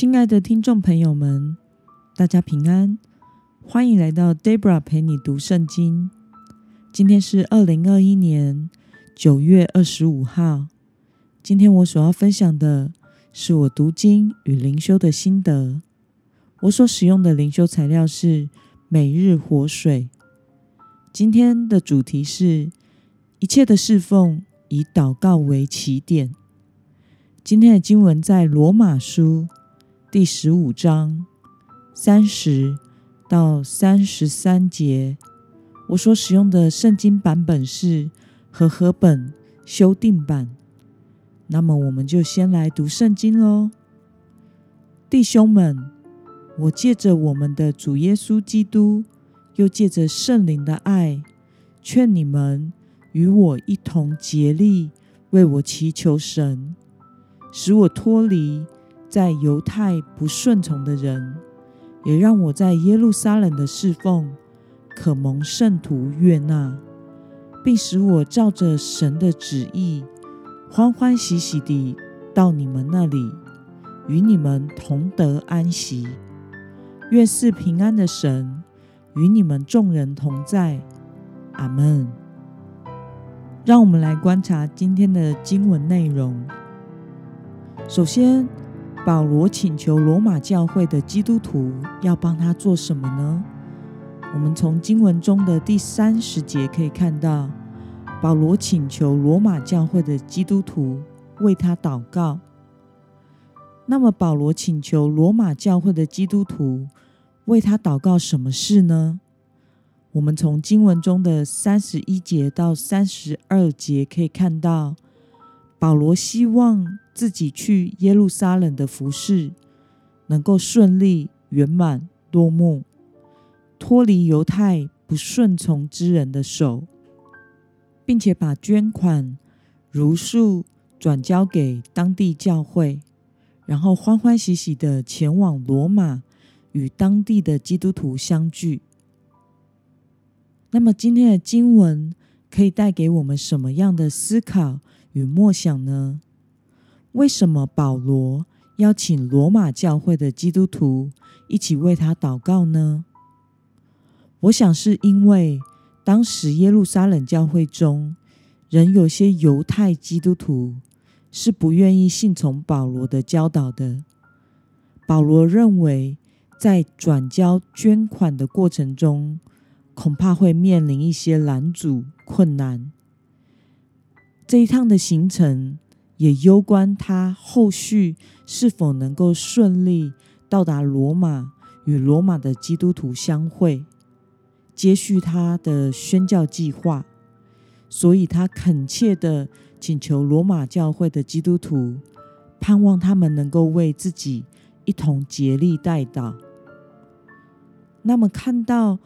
亲爱的听众朋友们，大家平安，欢迎来到 Debra 陪你读圣经。今天是二零二一年九月二十五号。今天我所要分享的是我读经与灵修的心得。我所使用的灵修材料是每日活水。今天的主题是一切的侍奉以祷告为起点。今天的经文在罗马书第十五章三十到三十三节。我所使用的圣经版本是和合本修订版。那么，我们就先来读圣经喽。弟兄们，我借着我们的主耶稣基督，又借着圣灵的爱，劝你们与我一同竭力为我祈求神，使我脱离在犹太不顺从的人，也让我在耶路撒冷的侍奉。可蒙圣徒悦纳，并使我照着神的旨意，欢欢喜喜地到你们那里，与你们同得安息。愿赐平安的神与你们众人同在。阿门。让我们来观察今天的经文内容。首先，保罗请求罗马教会的基督徒要帮他做什么呢？我们从经文中的第三十节可以看到，保罗请求罗马教会的基督徒为他祷告。那么，保罗请求罗马教会的基督徒为他祷告什么事呢？我们从经文中的三十一节到三十二节可以看到，保罗希望自己去耶路撒冷的服饰能够顺利圆满落幕。脱离犹太不顺从之人的手，并且把捐款如数转交给当地教会，然后欢欢喜喜地前往罗马与当地的基督徒相聚。那么，今天的经文可以带给我们什么样的思考与默想呢？为什么保罗邀请罗马教会的基督徒一起为他祷告呢？我想是因为当时耶路撒冷教会中仍有些犹太基督徒是不愿意信从保罗的教导的。保罗认为，在转交捐款的过程中，恐怕会面临一些拦阻困难。这一趟的行程也攸关他后续是否能够顺利到达罗马，与罗马的基督徒相会。接续他的宣教计划，所以他恳切地请求罗马教会的基督徒，盼望他们能够为自己一同竭力代祷。那么，看到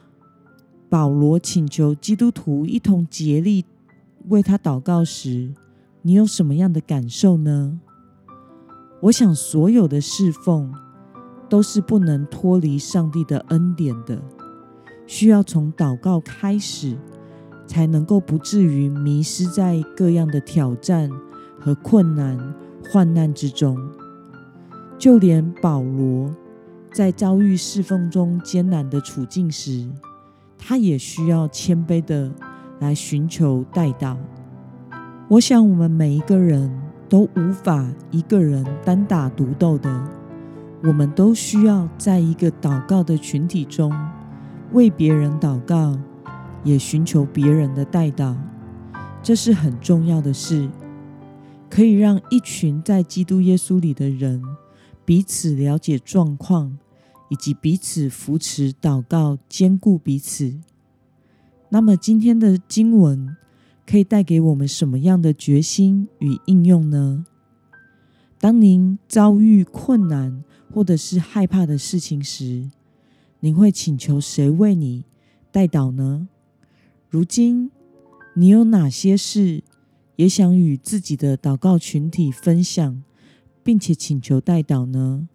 保罗请求基督徒一同竭力为他祷告时，你有什么样的感受呢？我想，所有的侍奉都是不能脱离上帝的恩典的。需要从祷告开始，才能够不至于迷失在各样的挑战和困难、患难之中。就连保罗在遭遇侍奉中艰难的处境时，他也需要谦卑的来寻求代祷。我想，我们每一个人都无法一个人单打独斗的，我们都需要在一个祷告的群体中。为别人祷告，也寻求别人的代祷，这是很重要的事，可以让一群在基督耶稣里的人彼此了解状况，以及彼此扶持祷告，兼顾彼此。那么，今天的经文可以带给我们什么样的决心与应用呢？当您遭遇困难或者是害怕的事情时，您会请求谁为你代祷呢？如今你有哪些事也想与自己的祷告群体分享，并且请求代祷呢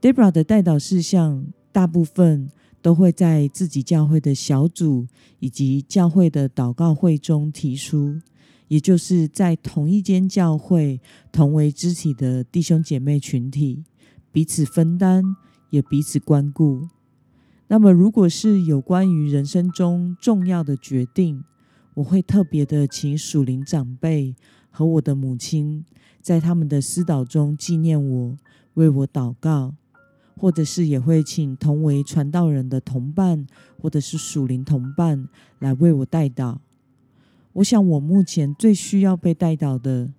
？Debra 的代祷事项大部分都会在自己教会的小组以及教会的祷告会中提出，也就是在同一间教会同为肢体的弟兄姐妹群体彼此分担，也彼此关顾。那么，如果是有关于人生中重要的决定，我会特别的请属灵长辈和我的母亲，在他们的私祷中纪念我，为我祷告。或者是也会请同为传道人的同伴，或者是属灵同伴来为我代祷。我想我目前最需要被代祷的，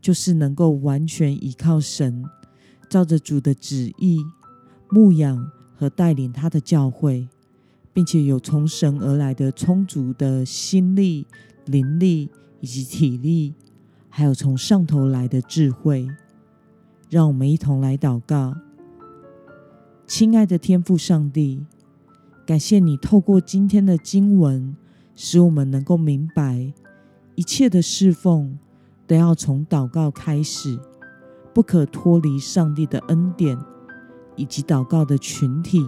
就是能够完全依靠神，照着主的旨意牧养和带领他的教会，并且有从神而来的充足的心力、灵力以及体力，还有从上头来的智慧。让我们一同来祷告。亲爱的天父上帝，感谢你透过今天的经文，使我们能够明白，一切的侍奉都要从祷告开始，不可脱离上帝的恩典以及祷告的群体，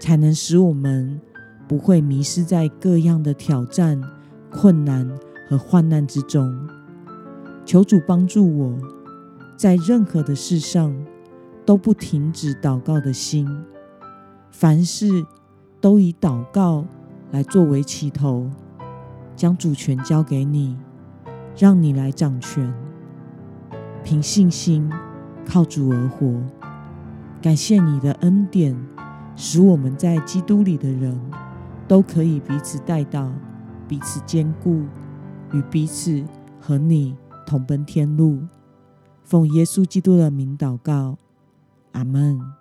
才能使我们不会迷失在各样的挑战、困难和患难之中。求主帮助我，在任何的事上。都不停止祷告的心，凡事都以祷告来作为起头，将主权交给你，让你来掌权，凭信心靠主而活。感谢你的恩典，使我们在基督里的人都可以彼此带到，彼此坚固，与彼此和你同奔天路。奉耶稣基督的名祷告。阿门。